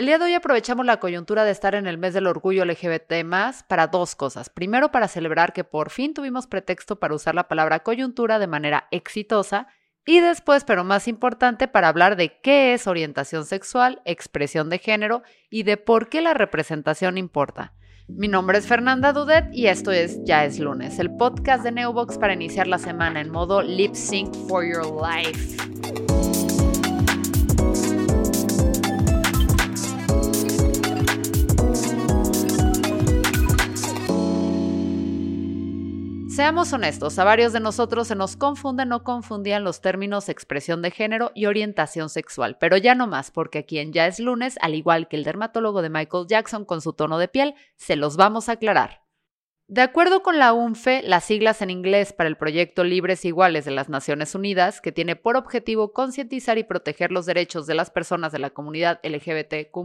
El día de hoy aprovechamos la coyuntura de estar en el mes del orgullo LGBT para dos cosas. Primero, para celebrar que por fin tuvimos pretexto para usar la palabra coyuntura de manera exitosa. Y después, pero más importante, para hablar de qué es orientación sexual, expresión de género y de por qué la representación importa. Mi nombre es Fernanda Dudet y esto es Ya es lunes, el podcast de Neobox para iniciar la semana en modo lip sync for your life. Seamos honestos, a varios de nosotros se nos confunden o confundían los términos expresión de género y orientación sexual, pero ya no más, porque aquí en Ya es lunes, al igual que el dermatólogo de Michael Jackson con su tono de piel, se los vamos a aclarar. De acuerdo con la UNFE, las siglas en inglés para el proyecto Libres Iguales de las Naciones Unidas, que tiene por objetivo concientizar y proteger los derechos de las personas de la comunidad LGBTQ,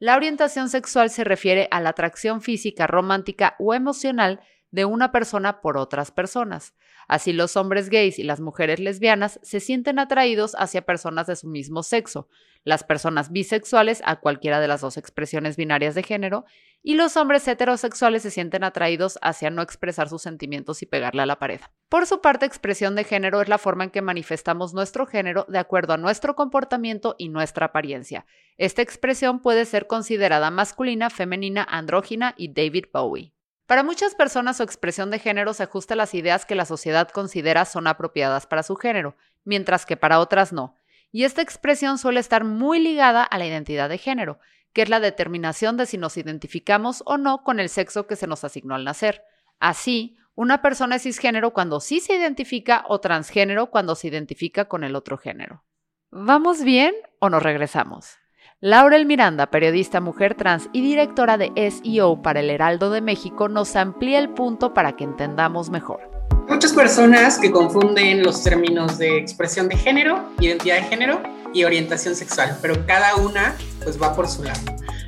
la orientación sexual se refiere a la atracción física, romántica o emocional de una persona por otras personas. Así los hombres gays y las mujeres lesbianas se sienten atraídos hacia personas de su mismo sexo, las personas bisexuales a cualquiera de las dos expresiones binarias de género, y los hombres heterosexuales se sienten atraídos hacia no expresar sus sentimientos y pegarle a la pared. Por su parte, expresión de género es la forma en que manifestamos nuestro género de acuerdo a nuestro comportamiento y nuestra apariencia. Esta expresión puede ser considerada masculina, femenina, andrógina y David Bowie. Para muchas personas su expresión de género se ajusta a las ideas que la sociedad considera son apropiadas para su género, mientras que para otras no. Y esta expresión suele estar muy ligada a la identidad de género, que es la determinación de si nos identificamos o no con el sexo que se nos asignó al nacer. Así, una persona es cisgénero cuando sí se identifica o transgénero cuando se identifica con el otro género. ¿Vamos bien o nos regresamos? Laurel Miranda, periodista mujer trans y directora de SEO para el Heraldo de México, nos amplía el punto para que entendamos mejor. Muchas personas que confunden los términos de expresión de género, identidad de género y orientación sexual, pero cada una pues va por su lado.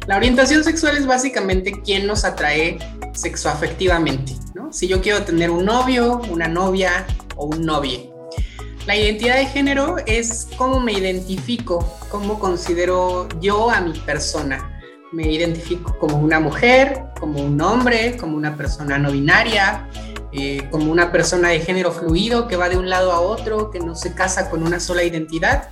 La orientación sexual es básicamente quién nos atrae sexoafectivamente, ¿no? Si yo quiero tener un novio, una novia o un novio. La identidad de género es cómo me identifico, cómo considero yo a mi persona. Me identifico como una mujer, como un hombre, como una persona no binaria, eh, como una persona de género fluido que va de un lado a otro, que no se casa con una sola identidad.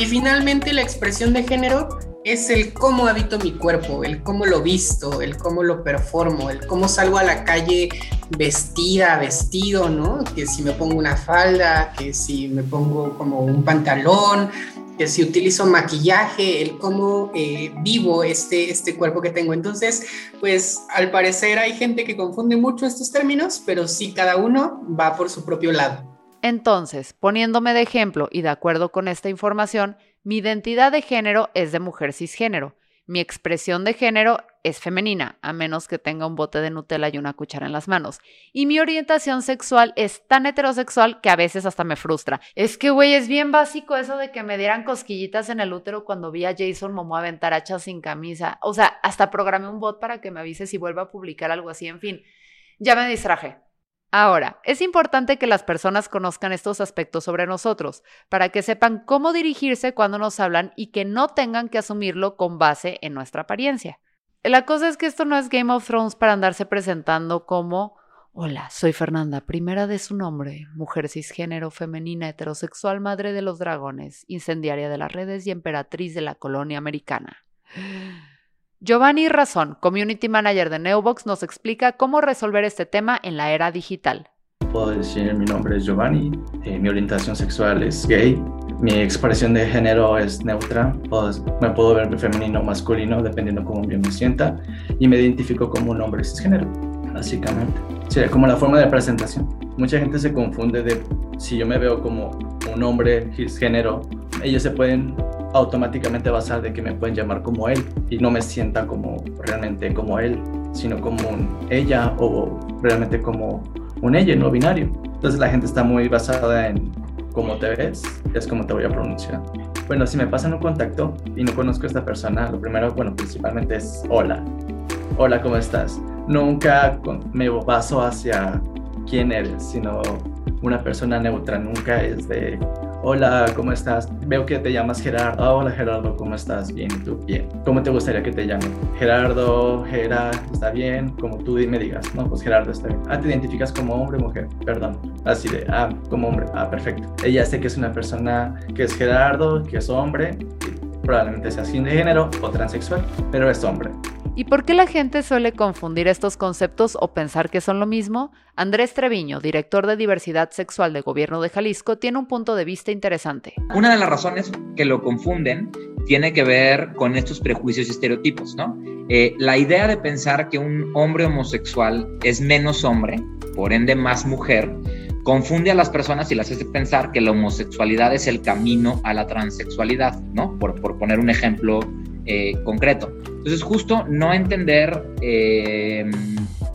Y finalmente la expresión de género es el cómo habito mi cuerpo, el cómo lo visto, el cómo lo performo, el cómo salgo a la calle vestida, vestido, ¿no? Que si me pongo una falda, que si me pongo como un pantalón, que si utilizo maquillaje, el cómo eh, vivo este, este cuerpo que tengo. Entonces, pues al parecer hay gente que confunde mucho estos términos, pero sí cada uno va por su propio lado. Entonces, poniéndome de ejemplo y de acuerdo con esta información, mi identidad de género es de mujer cisgénero. Mi expresión de género es femenina, a menos que tenga un bote de Nutella y una cuchara en las manos. Y mi orientación sexual es tan heterosexual que a veces hasta me frustra. Es que, güey, es bien básico eso de que me dieran cosquillitas en el útero cuando vi a Jason Momoa aventar hachas sin camisa. O sea, hasta programé un bot para que me avise si vuelvo a publicar algo así. En fin, ya me distraje. Ahora, es importante que las personas conozcan estos aspectos sobre nosotros, para que sepan cómo dirigirse cuando nos hablan y que no tengan que asumirlo con base en nuestra apariencia. La cosa es que esto no es Game of Thrones para andarse presentando como Hola, soy Fernanda, primera de su nombre, mujer cisgénero, femenina, heterosexual, madre de los dragones, incendiaria de las redes y emperatriz de la colonia americana. Giovanni Razón, Community Manager de Neobox, nos explica cómo resolver este tema en la era digital. Puedo decir, mi nombre es Giovanni, eh, mi orientación sexual es gay, mi expresión de género es neutra, me puedo ver femenino o masculino dependiendo cómo yo me sienta y me identifico como un hombre cisgénero, básicamente. Sería como la forma de presentación. Mucha gente se confunde de si yo me veo como un hombre cisgénero, ellos se pueden automáticamente basar de que me pueden llamar como él y no me sienta como realmente como él, sino como un ella o realmente como un ella no binario. Entonces la gente está muy basada en cómo te ves, es como te voy a pronunciar. Bueno, si me pasan un contacto y no conozco a esta persona, lo primero, bueno, principalmente es hola. Hola, ¿cómo estás? Nunca me baso hacia quién eres, sino una persona neutra, nunca es de Hola, ¿cómo estás? Veo que te llamas Gerardo. Hola Gerardo, ¿cómo estás? Bien, ¿y tú? Bien. ¿Cómo te gustaría que te llame? Gerardo, Gera, ¿está bien? Como tú me digas. No, pues Gerardo está bien. Ah, ¿te identificas como hombre o mujer? Perdón. Así de, ah, como hombre. Ah, perfecto. Ella sé que es una persona que es Gerardo, que es hombre, probablemente sea sin de género o transexual, pero es hombre. ¿Y por qué la gente suele confundir estos conceptos o pensar que son lo mismo? Andrés Treviño, director de diversidad sexual de Gobierno de Jalisco, tiene un punto de vista interesante. Una de las razones que lo confunden tiene que ver con estos prejuicios y estereotipos, ¿no? Eh, la idea de pensar que un hombre homosexual es menos hombre, por ende más mujer, confunde a las personas y las hace pensar que la homosexualidad es el camino a la transexualidad, ¿no? Por, por poner un ejemplo eh, concreto. Entonces, justo no entender eh,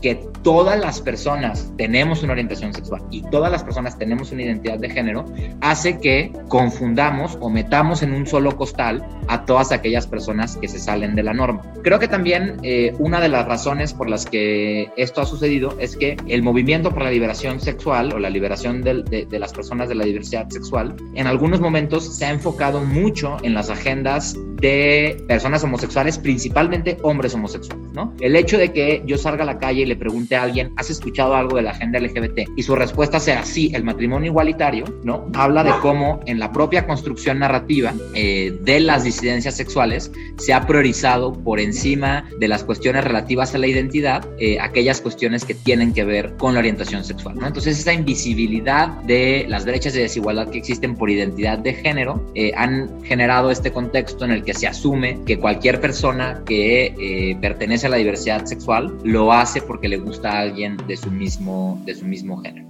que todas las personas tenemos una orientación sexual y todas las personas tenemos una identidad de género, hace que confundamos o metamos en un solo costal a todas aquellas personas que se salen de la norma. Creo que también eh, una de las razones por las que esto ha sucedido es que el movimiento por la liberación sexual o la liberación de, de las personas de la diversidad sexual en algunos momentos se ha enfocado mucho en las agendas de personas homosexuales, principalmente hombres homosexuales, ¿no? El hecho de que yo salga a la calle y le pregunte a alguien, ¿has escuchado algo de la agenda LGBT? Y su respuesta sea sí, el matrimonio igualitario, ¿no? Habla de cómo en la propia construcción narrativa eh, de las disidencias sexuales se ha priorizado por encima de las cuestiones relativas a la identidad, eh, aquellas cuestiones que tienen que ver con la orientación sexual, ¿no? Entonces esa invisibilidad de las brechas de desigualdad que existen por identidad de género eh, han generado este contexto en el que se asume que cualquier persona que eh, pertenece a la diversidad sexual lo hace porque le gusta a alguien de su mismo, de su mismo género.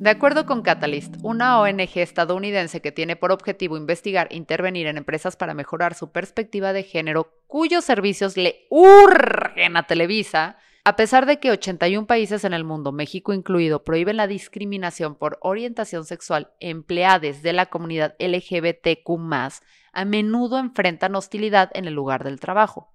De acuerdo con Catalyst, una ONG estadounidense que tiene por objetivo investigar e intervenir en empresas para mejorar su perspectiva de género, cuyos servicios le urgen a Televisa, a pesar de que 81 países en el mundo, México incluido, prohíben la discriminación por orientación sexual empleados de la comunidad LGBTQ, a menudo enfrentan hostilidad en el lugar del trabajo.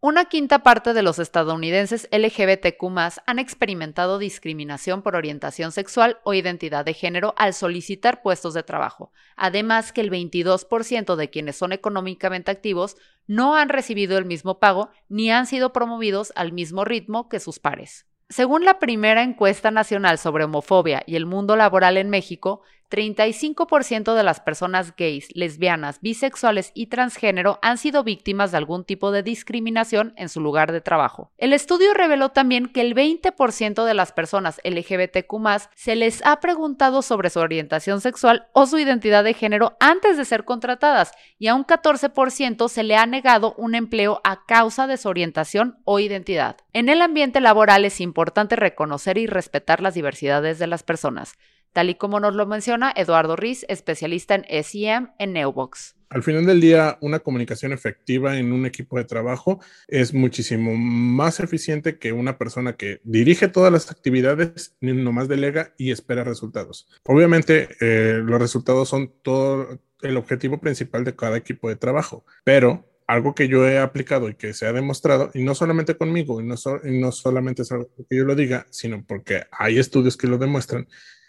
Una quinta parte de los estadounidenses LGBTQ han experimentado discriminación por orientación sexual o identidad de género al solicitar puestos de trabajo, además que el 22% de quienes son económicamente activos no han recibido el mismo pago ni han sido promovidos al mismo ritmo que sus pares. Según la primera encuesta nacional sobre homofobia y el mundo laboral en México, 35% de las personas gays, lesbianas, bisexuales y transgénero han sido víctimas de algún tipo de discriminación en su lugar de trabajo. El estudio reveló también que el 20% de las personas LGBTQ se les ha preguntado sobre su orientación sexual o su identidad de género antes de ser contratadas y a un 14% se le ha negado un empleo a causa de su orientación o identidad. En el ambiente laboral es importante reconocer y respetar las diversidades de las personas tal y como nos lo menciona Eduardo Riz, especialista en SEM en Neubox. Al final del día, una comunicación efectiva en un equipo de trabajo es muchísimo más eficiente que una persona que dirige todas las actividades, nomás delega y espera resultados. Obviamente, eh, los resultados son todo el objetivo principal de cada equipo de trabajo, pero algo que yo he aplicado y que se ha demostrado, y no solamente conmigo, y no, y no solamente es algo que yo lo diga, sino porque hay estudios que lo demuestran,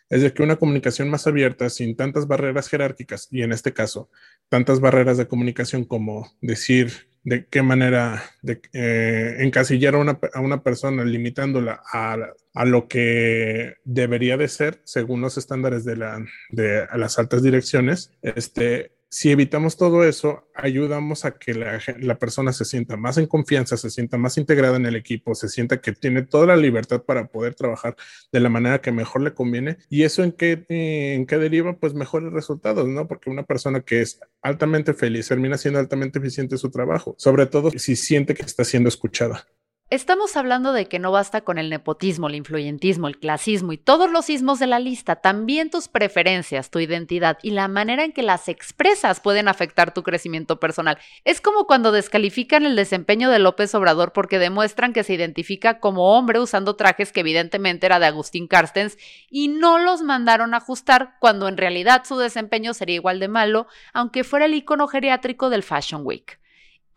es de que una comunicación más abierta, sin tantas barreras jerárquicas, y en este caso, tantas barreras de comunicación como decir de qué manera eh, encasillar a una, a una, persona limitándola a, a, lo que debería de ser según los estándares de, la, de las altas direcciones, este, si evitamos todo eso, ayudamos a que la, persona se sienta más en confianza, se sienta más integrada en el equipo, se sienta que tiene toda la libertad para poder trabajar de la manera que mejor le conviene. ¿Y eso en qué, en qué deriva? Pues mejores resultados, ¿no? Porque una persona que es altamente feliz termina siendo altamente eficiente en su trabajo, sobre todo si siente que está siendo escuchada. Estamos hablando de que no basta con el nepotismo, el influyentismo, el clasismo y todos los sismos de la lista, también tus preferencias, tu identidad y la manera en que las expresas pueden afectar tu crecimiento personal. Es como cuando descalifican el desempeño de López Obrador porque demuestran que se identifica como hombre usando trajes que evidentemente era de Agustín Carstens y no los mandaron a ajustar cuando en realidad su desempeño sería igual de malo, aunque fuera el icono geriátrico del Fashion Week.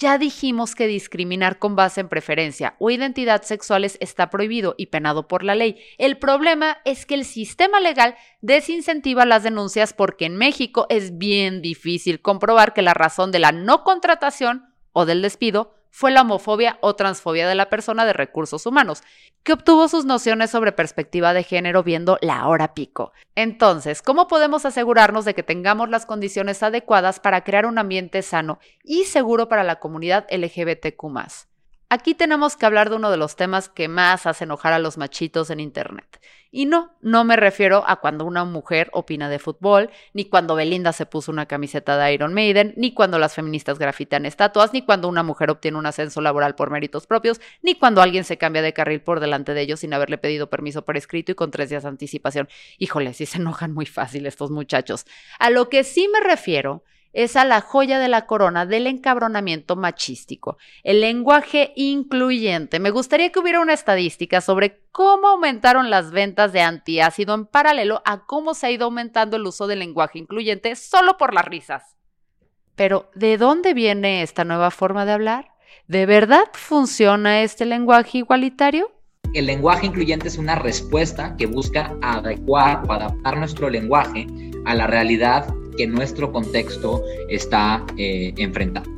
Ya dijimos que discriminar con base en preferencia o identidad sexuales está prohibido y penado por la ley. El problema es que el sistema legal desincentiva las denuncias porque en México es bien difícil comprobar que la razón de la no contratación o del despido fue la homofobia o transfobia de la persona de recursos humanos, que obtuvo sus nociones sobre perspectiva de género viendo la hora pico. Entonces, ¿cómo podemos asegurarnos de que tengamos las condiciones adecuadas para crear un ambiente sano y seguro para la comunidad LGBTQ? Aquí tenemos que hablar de uno de los temas que más hace enojar a los machitos en Internet. Y no, no me refiero a cuando una mujer opina de fútbol, ni cuando Belinda se puso una camiseta de Iron Maiden, ni cuando las feministas grafitan estatuas, ni cuando una mujer obtiene un ascenso laboral por méritos propios, ni cuando alguien se cambia de carril por delante de ellos sin haberle pedido permiso por escrito y con tres días de anticipación. Híjole, sí se enojan muy fácil estos muchachos. A lo que sí me refiero es a la joya de la corona del encabronamiento machístico, el lenguaje incluyente. Me gustaría que hubiera una estadística sobre cómo aumentaron las ventas de antiácido en paralelo a cómo se ha ido aumentando el uso del lenguaje incluyente solo por las risas. Pero, ¿de dónde viene esta nueva forma de hablar? ¿De verdad funciona este lenguaje igualitario? El lenguaje incluyente es una respuesta que busca adecuar o adaptar nuestro lenguaje a la realidad que nuestro contexto está eh, enfrentando.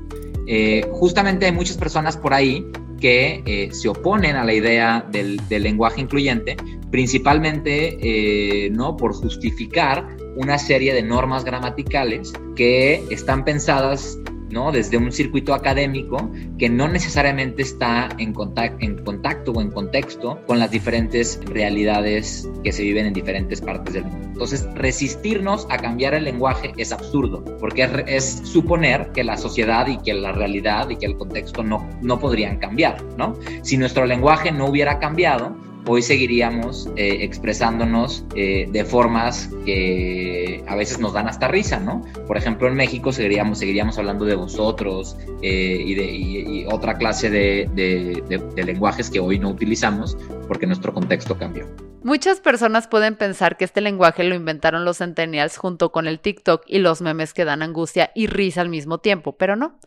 Eh, justamente hay muchas personas por ahí que eh, se oponen a la idea del, lenguaje incluyente, principalmente no por justificar una serie de normas gramaticales que están pensadas ¿no? Desde un circuito académico que no necesariamente está en, contacto o en contexto con las diferentes realidades que se viven en diferentes partes del mundo. Entonces, resistirnos a cambiar el lenguaje es absurdo, porque es, suponer que la sociedad y que la realidad y que el contexto no, no podrían cambiar, ¿no? Si nuestro lenguaje no hubiera cambiado, hoy seguiríamos eh, expresándonos eh, de formas que a veces nos dan hasta risa, ¿no? Por ejemplo, en México seguiríamos, seguiríamos hablando de vosotros eh, y de otra clase de, de lenguajes que hoy no utilizamos porque nuestro contexto cambió. Muchas personas pueden pensar que este lenguaje lo inventaron los centennials junto con el TikTok y los memes que dan angustia y risa al mismo tiempo, pero no.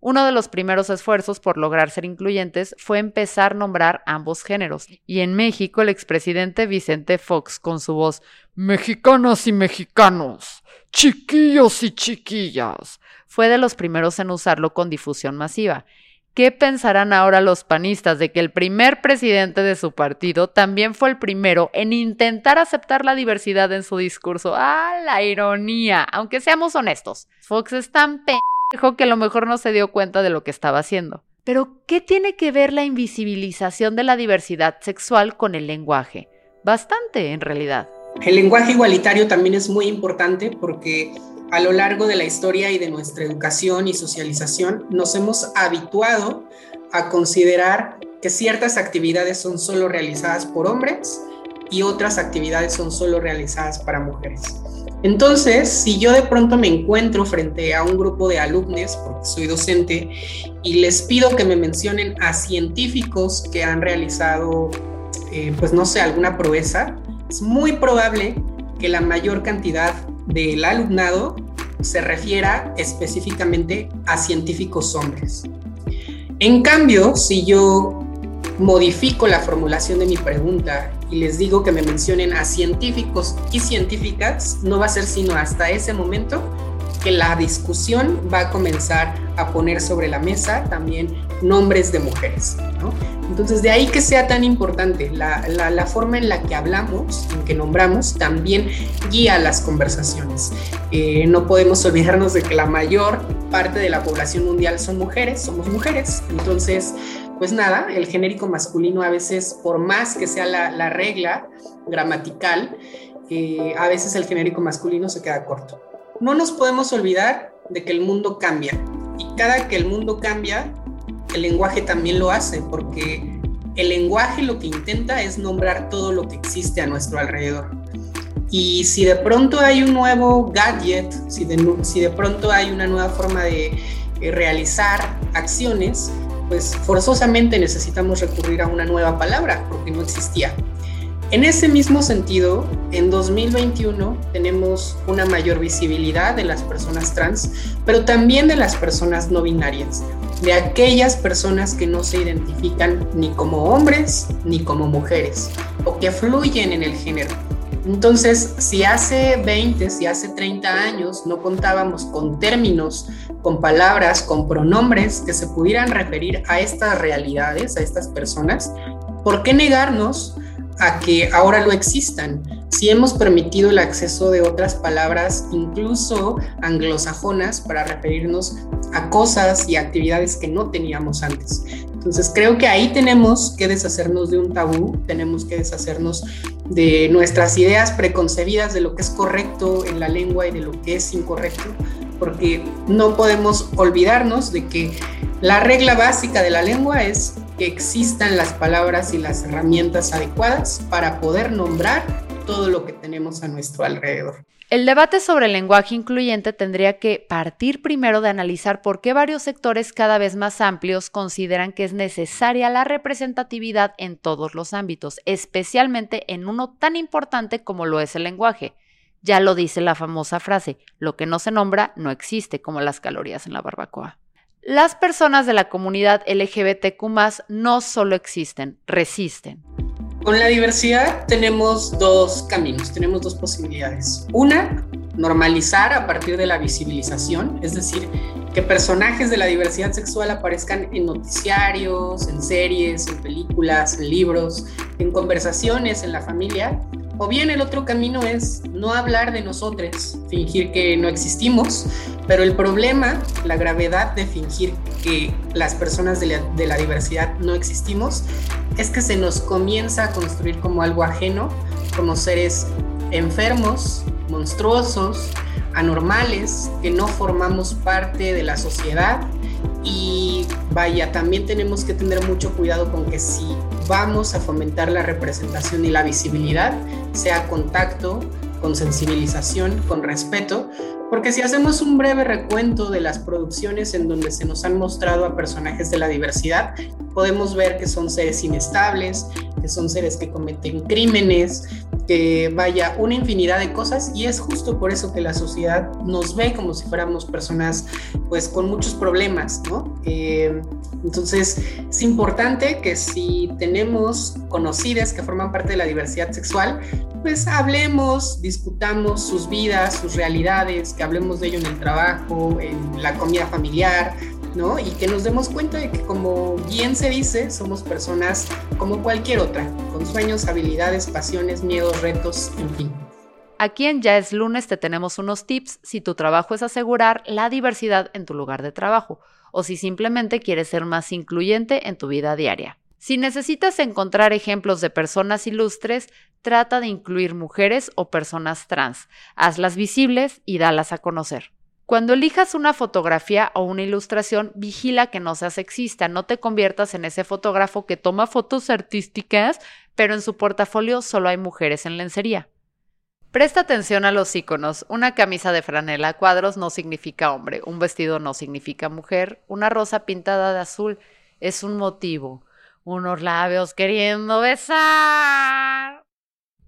Uno de los primeros esfuerzos por lograr ser incluyentes fue empezar a nombrar ambos géneros, y en México el expresidente Vicente Fox con su voz Mexicanas y mexicanos, chiquillos y chiquillas, fue de los primeros en usarlo con difusión masiva. ¿Qué pensarán ahora los panistas de que el primer presidente de su partido también fue el primero en intentar aceptar la diversidad en su discurso? ¡Ah, la ironía! Aunque seamos honestos, Fox es tan dijo que a lo mejor no se dio cuenta de lo que estaba haciendo. Pero, ¿qué tiene que ver la invisibilización de la diversidad sexual con el lenguaje? Bastante, en realidad. El lenguaje igualitario también es muy importante porque a lo largo de la historia y de nuestra educación y socialización nos hemos habituado a considerar que ciertas actividades son solo realizadas por hombres y otras actividades son solo realizadas para mujeres. Entonces, si yo de pronto me encuentro frente a un grupo de alumnos, porque soy docente, y les pido que me mencionen a científicos que han realizado, eh, pues no sé, alguna proeza, es muy probable que la mayor cantidad del alumnado se refiera específicamente a científicos hombres. En cambio, si yo modifico la formulación de mi pregunta y les digo que me mencionen a científicos y científicas, no va a ser sino hasta ese momento que la discusión va a comenzar a poner sobre la mesa también nombres de mujeres. Entonces, de ahí que sea tan importante, la, la, forma en la que hablamos, en que nombramos, también guía las conversaciones. Eh, no podemos olvidarnos de que la mayor parte de la población mundial son mujeres, somos mujeres. Entonces, pues nada, el genérico masculino a veces, por más que sea la, regla gramatical, eh, a veces el genérico masculino se queda corto. No nos podemos olvidar de que el mundo cambia y cada que el mundo cambia, el lenguaje también lo hace, porque el lenguaje lo que intenta es nombrar todo lo que existe a nuestro alrededor. Y si de pronto hay un nuevo gadget, si de, pronto hay una nueva forma de eh, realizar acciones, pues forzosamente necesitamos recurrir a una nueva palabra porque no existía. En ese mismo sentido, en 2021 tenemos una mayor visibilidad de las personas trans, pero también de las personas no binarias. de aquellas personas que no se identifican ni como hombres ni como mujeres o que fluyen en el género. Entonces, si hace 20, si hace 30 años no contábamos con términos, con palabras, con pronombres que se pudieran referir a estas realidades, a estas personas, ¿por qué negarnos a que ahora lo existan? Si hemos permitido el acceso de otras palabras, incluso anglosajonas, para referirnos a cosas y actividades que no teníamos antes. Entonces creo que ahí tenemos que deshacernos de un tabú, tenemos que deshacernos de nuestras ideas preconcebidas de lo que es correcto en la lengua y de lo que es incorrecto, porque no podemos olvidarnos de que la regla básica de la lengua es que existan las palabras y las herramientas adecuadas para poder nombrar todo lo que tenemos a nuestro alrededor. El debate sobre el lenguaje incluyente tendría que partir primero de analizar por qué varios sectores cada vez más amplios consideran que es necesaria la representatividad en todos los ámbitos, especialmente en uno tan importante como lo es el lenguaje. Ya lo dice la famosa frase, lo que no se nombra no existe, como las calorías en la barbacoa. Las personas de la comunidad LGBTQ no solo existen, resisten. Con la diversidad tenemos dos caminos, tenemos dos posibilidades. Una, normalizar a partir de la visibilización, es decir, que personajes de la diversidad sexual aparezcan en noticiarios, en series, en películas, en libros, en conversaciones en la familia. O bien el otro camino es no hablar de nosotros, fingir que no existimos, pero el problema, la gravedad de fingir que las personas de la, de la diversidad no existimos, es que se nos comienza a construir como algo ajeno, como seres enfermos, monstruosos, anormales, que no formamos parte de la sociedad y vaya, también tenemos que tener mucho cuidado con que si vamos a fomentar la representación y la visibilidad, sea contacto, con sensibilización, con respeto, porque si hacemos un breve recuento de las producciones en donde se nos han mostrado a personajes de la diversidad, podemos ver que son seres inestables, que son seres que cometen crímenes, que vaya una infinidad de cosas y es justo por eso que la sociedad nos ve como si fuéramos personas pues con muchos problemas, ¿no? Eh, entonces es importante que si tenemos conocidas que forman parte de la diversidad sexual, pues hablemos, discutamos sus vidas, sus realidades, que hablemos de ello en el trabajo, en la comida familiar, Y que nos demos cuenta de que como bien se dice, somos personas como cualquier otra, con sueños, habilidades, pasiones, miedos, retos, en fin. Aquí en Ya es lunes te tenemos unos tips si tu trabajo es asegurar la diversidad en tu lugar de trabajo o si simplemente quieres ser más incluyente en tu vida diaria. Si necesitas encontrar ejemplos de personas ilustres, trata de incluir mujeres o personas trans, hazlas visibles y dalas a conocer. Cuando elijas una fotografía o una ilustración, vigila que no sea sexista, no te conviertas en ese fotógrafo que toma fotos artísticas, pero en su portafolio solo hay mujeres en lencería. Presta atención a los iconos. Una camisa de franela a cuadros no significa hombre, un vestido no significa mujer, una rosa pintada de azul es un motivo, unos labios queriendo besar.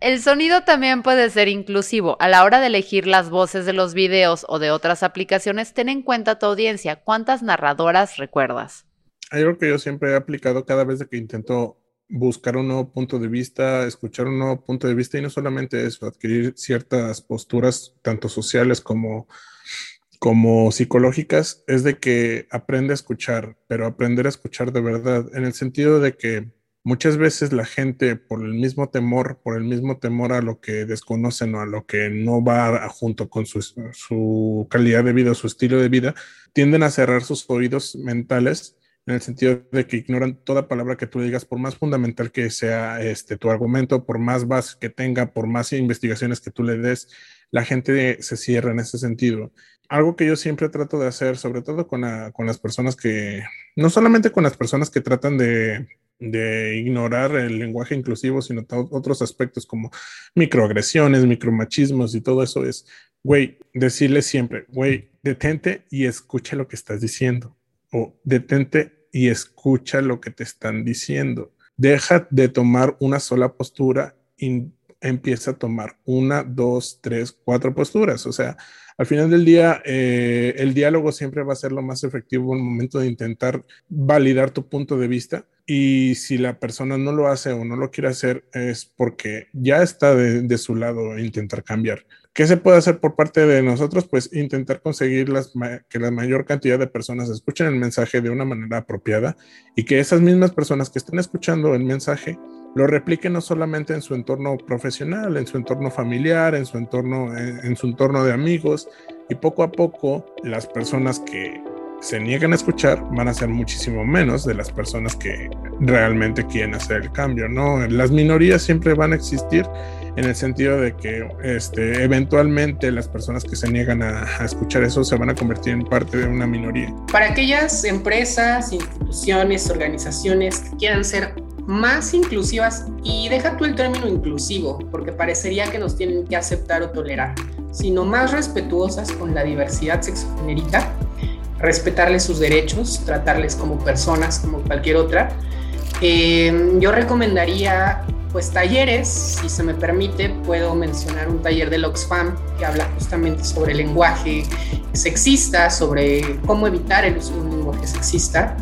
El sonido también puede ser inclusivo. A la hora de elegir las voces de los videos o de otras aplicaciones, ten en cuenta tu audiencia. ¿Cuántas narradoras recuerdas? Hay algo que yo siempre he aplicado cada vez que intento buscar un nuevo punto de vista, escuchar un nuevo punto de vista y no solamente eso, adquirir ciertas posturas tanto sociales como, como psicológicas, es de que aprende a escuchar, pero aprender a escuchar de verdad, en el sentido de que muchas veces la gente por el mismo temor, por el mismo temor a lo que desconocen o a lo que no va junto con su, calidad de vida, su estilo de vida, tienden a cerrar sus oídos mentales en el sentido de que ignoran toda palabra que tú digas, por más fundamental que sea este, tu argumento, por más base que tenga, por más investigaciones que tú le des, la gente se cierra en ese sentido. Algo que yo siempre trato de hacer, sobre todo con, con las personas que, no solamente con las personas que tratan de de ignorar el lenguaje inclusivo, sino otros aspectos como microagresiones, micromachismos y todo eso es, güey, decirle siempre, güey, detente y escucha lo que estás diciendo. O detente y escucha lo que te están diciendo. Deja de tomar una sola postura empieza a tomar una, dos, tres, cuatro posturas. O sea, al final del día, eh, el diálogo siempre va a ser lo más efectivo en el momento de intentar validar tu punto de vista. Y si la persona no lo hace o no lo quiere hacer, es porque ya está de, su lado intentar cambiar. ¿Qué se puede hacer por parte de nosotros? Pues intentar conseguir que la mayor cantidad de personas escuchen el mensaje de una manera apropiada y que esas mismas personas que estén escuchando el mensaje lo repliquen no solamente en su entorno profesional, en su entorno familiar, en su entorno, en, su entorno de amigos y poco a poco las personas que se niegan a escuchar van a ser muchísimo menos de las personas que realmente quieren hacer el cambio, ¿no? Las minorías siempre van a existir en el sentido de que este, eventualmente las personas que se niegan a, a, escuchar eso se van a convertir en parte de una minoría. Para aquellas empresas, instituciones, organizaciones que quieran ser más inclusivas y deja tú el término inclusivo, porque parecería que nos tienen que aceptar o tolerar, sino más respetuosas con la diversidad sexogenérica, respetarles sus derechos, tratarles como personas, como cualquier otra. Eh, yo recomendaría pues talleres, si se me permite, puedo mencionar un taller del Oxfam que habla justamente sobre el lenguaje sexista, sobre cómo evitar el uso de un lenguaje sexista.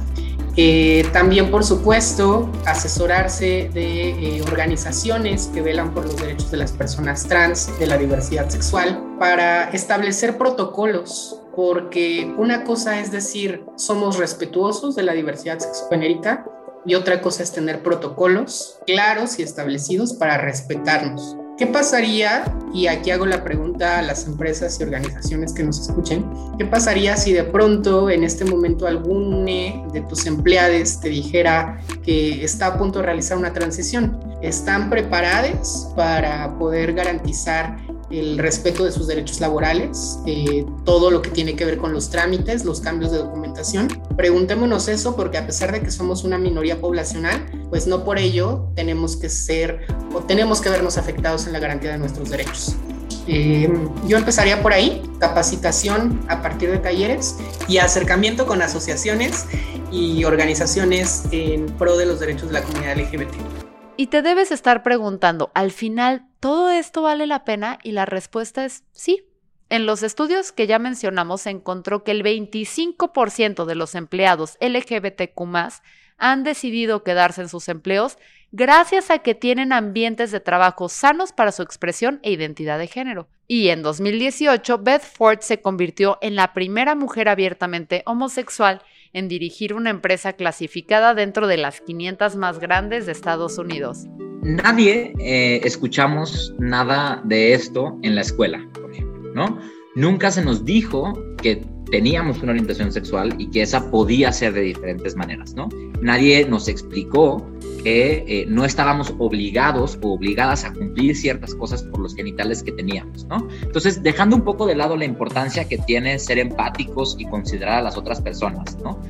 Eh, también, por supuesto, asesorarse de eh, organizaciones que velan por los derechos de las personas trans, de la diversidad sexual, para establecer protocolos, porque una cosa es decir, somos respetuosos de la diversidad sexogenérica y otra cosa es tener protocolos claros y establecidos para respetarnos. ¿Qué pasaría, y aquí hago la pregunta a las empresas y organizaciones que nos escuchen, qué pasaría si de pronto en este momento algún de tus empleados te dijera que está a punto de realizar una transición? ¿Están preparados para poder garantizar el respeto de sus derechos laborales, eh, todo lo que tiene que ver con los trámites, los cambios de documentación. Preguntémonos eso porque a pesar de que somos una minoría poblacional, pues no por ello tenemos que ser o tenemos que vernos afectados en la garantía de nuestros derechos. Eh, yo empezaría por ahí, capacitación a partir de talleres y acercamiento con asociaciones y organizaciones en pro de los derechos de la comunidad LGBT. Y te debes estar preguntando, al final, ¿todo esto vale la pena? Y la respuesta es sí. En los estudios que ya mencionamos se encontró que el 25% de los empleados LGBTQ han decidido quedarse en sus empleos gracias a que tienen ambientes de trabajo sanos para su expresión e identidad de género. Y en 2018, Beth Ford se convirtió en la primera mujer abiertamente homosexual en dirigir una empresa clasificada dentro de las 500 más grandes de Estados Unidos. Nadie eh, escuchamos nada de esto en la escuela, por ejemplo, ¿no? Nunca se nos dijo que teníamos una orientación sexual y que esa podía ser de diferentes maneras, ¿no? Nadie nos explicó que eh, no estábamos obligados o obligadas a cumplir ciertas cosas por los genitales que teníamos, ¿no? Entonces, dejando un poco de lado la importancia que tiene ser empáticos y considerar a las otras personas, ¿no?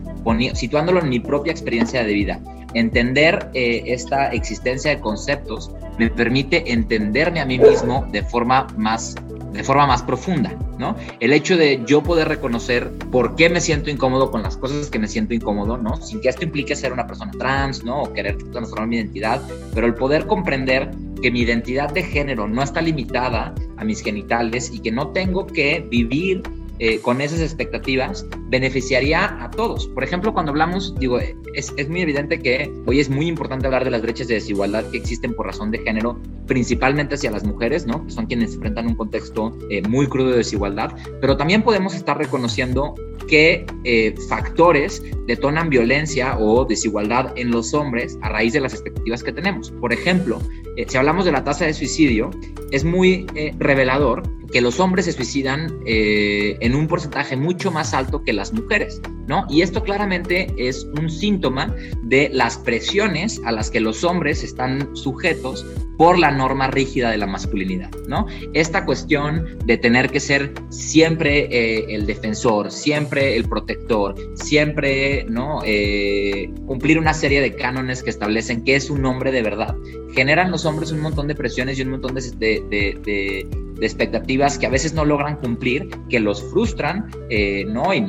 situándolo en mi propia experiencia de vida, entender eh, esta existencia de conceptos me permite entenderme a mí mismo de forma más de forma más profunda, ¿no? El hecho de yo poder reconocer por qué me siento incómodo con las cosas que me siento incómodo, ¿no? Sin que esto implique ser una persona trans, ¿no? O querer transformar mi identidad, pero el poder comprender que mi identidad de género no está limitada a mis genitales y que no tengo que vivir eh, con esas expectativas beneficiaría a todos. Por ejemplo, cuando hablamos, digo, es, muy evidente que hoy es muy importante hablar de las brechas de desigualdad que existen por razón de género, principalmente hacia las mujeres, ¿no? Que son quienes enfrentan un contexto eh, muy crudo de desigualdad, pero también podemos estar reconociendo qué eh, factores detonan violencia o desigualdad en los hombres a raíz de las expectativas que tenemos. Por ejemplo, si hablamos de la tasa de suicidio, es muy revelador que los hombres se suicidan eh, en un porcentaje mucho más alto que las mujeres, ¿no? Y esto claramente es un síntoma de las presiones a las que los hombres están sujetos por la norma rígida de la masculinidad, ¿no? Esta cuestión de tener que ser siempre eh, el defensor, siempre el protector, siempre, ¿no? Eh, cumplir una serie de cánones que establecen qué es un hombre de verdad, generan los hombres un montón de presiones y un montón de de expectativas que a veces no logran cumplir, que los frustran, eh, ¿no? Y,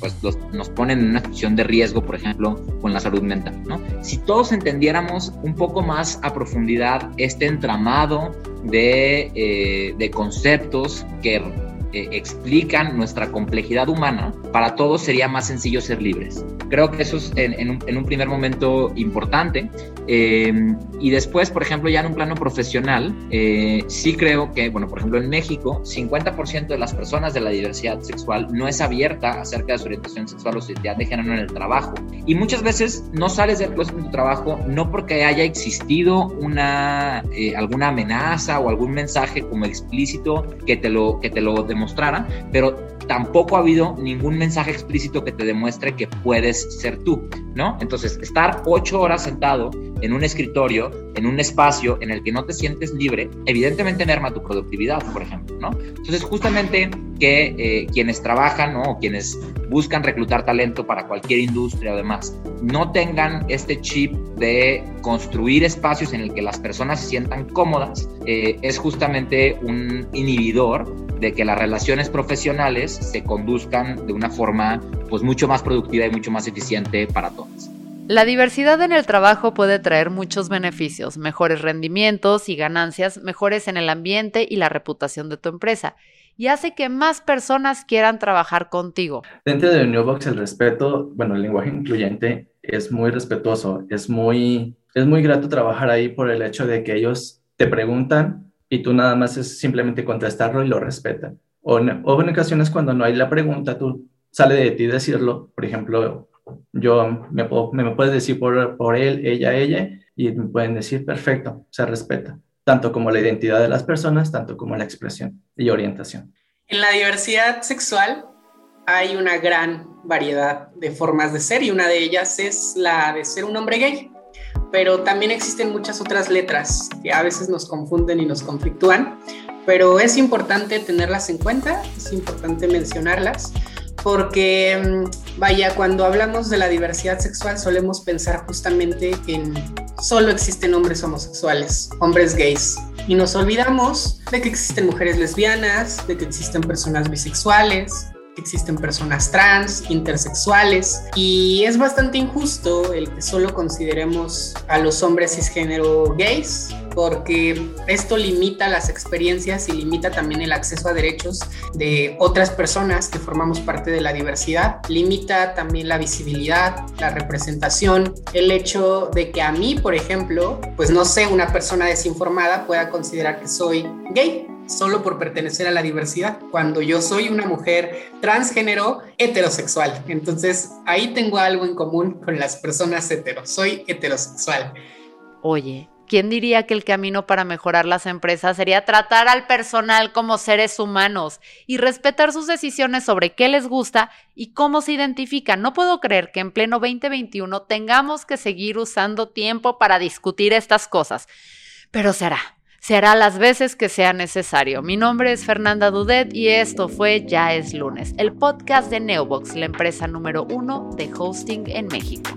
pues nos ponen en una situación de riesgo, por ejemplo, con la salud mental, ¿no? Si todos entendiéramos un poco más a profundidad este entramado de, eh, de conceptos que eh, explican nuestra complejidad humana, para todos sería más sencillo ser libres. Creo que eso es en, un, primer momento importante. Em, y después, por ejemplo, ya en un plano profesional, eh, sí creo que, bueno, por ejemplo, en México, 50% de las personas de la diversidad sexual no es abierta acerca de su orientación sexual o su identidad de género en el trabajo. Y muchas veces no sales del closet en tu trabajo no porque haya existido una, eh, alguna amenaza o algún mensaje como explícito que te lo, que te lo mostrara, pero tampoco ha habido ningún mensaje explícito que te demuestre que puedes ser tú, ¿no? Entonces, estar ocho horas sentado en un escritorio, en un espacio en el que no te sientes libre, evidentemente merma tu productividad, por ejemplo, ¿no? Entonces, justamente que eh, quienes trabajan. O quienes buscan reclutar talento para cualquier industria o demás, no tengan este chip de construir espacios en el que las personas se sientan cómodas, eh, es justamente un inhibidor de que las relaciones profesionales se conduzcan de una forma pues mucho más productiva y mucho más eficiente para todos. La diversidad en el trabajo puede traer muchos beneficios, mejores rendimientos y ganancias, mejores en el ambiente y la reputación de tu empresa, y hace que más personas quieran trabajar contigo. Dentro de Newbox el respeto, bueno, el lenguaje incluyente es muy respetuoso, es muy, es muy grato trabajar ahí por el hecho de que ellos te preguntan y tú nada más es simplemente contestarlo y lo respetan. O en, ocasiones cuando no hay la pregunta, tú sale de ti decirlo. Por ejemplo, yo me, puedo, me, puedes decir por, por él, ella, ella, y me pueden decir, perfecto, se respeta, tanto como la identidad de las personas, tanto como la expresión y orientación. En la diversidad sexual hay una gran variedad de formas de ser y una de ellas es la de ser un hombre gay pero también existen muchas otras letras que a veces nos confunden y nos conflictúan, pero es importante tenerlas en cuenta, es importante mencionarlas, porque mm, vaya, cuando hablamos de la diversidad sexual solemos pensar justamente en solo existen hombres homosexuales, hombres gays, y nos olvidamos de que existen mujeres lesbianas, de que existen personas bisexuales, existen personas trans, intersexuales, y es bastante injusto el que solo consideremos a los hombres cisgénero gays porque esto limita las experiencias y limita también el acceso a derechos de otras personas que formamos parte de la diversidad, limita también la visibilidad, la representación, el hecho de que a mí, por ejemplo, pues no sé, una persona desinformada pueda considerar que soy gay solo por pertenecer a la diversidad, cuando yo soy una mujer transgénero heterosexual. Entonces ahí tengo algo en común con las personas heteros, soy heterosexual. Oye, ¿quién diría que el camino para mejorar las empresas sería tratar al personal como seres humanos y respetar sus decisiones sobre qué les gusta y cómo se identifican? No puedo creer que en pleno 2021 tengamos que seguir usando tiempo para discutir estas cosas, pero será se hará las veces que sea necesario. Mi nombre es Fernanda Dudet y esto fue Ya es lunes, el podcast de Neobox, la empresa número uno de hosting en México.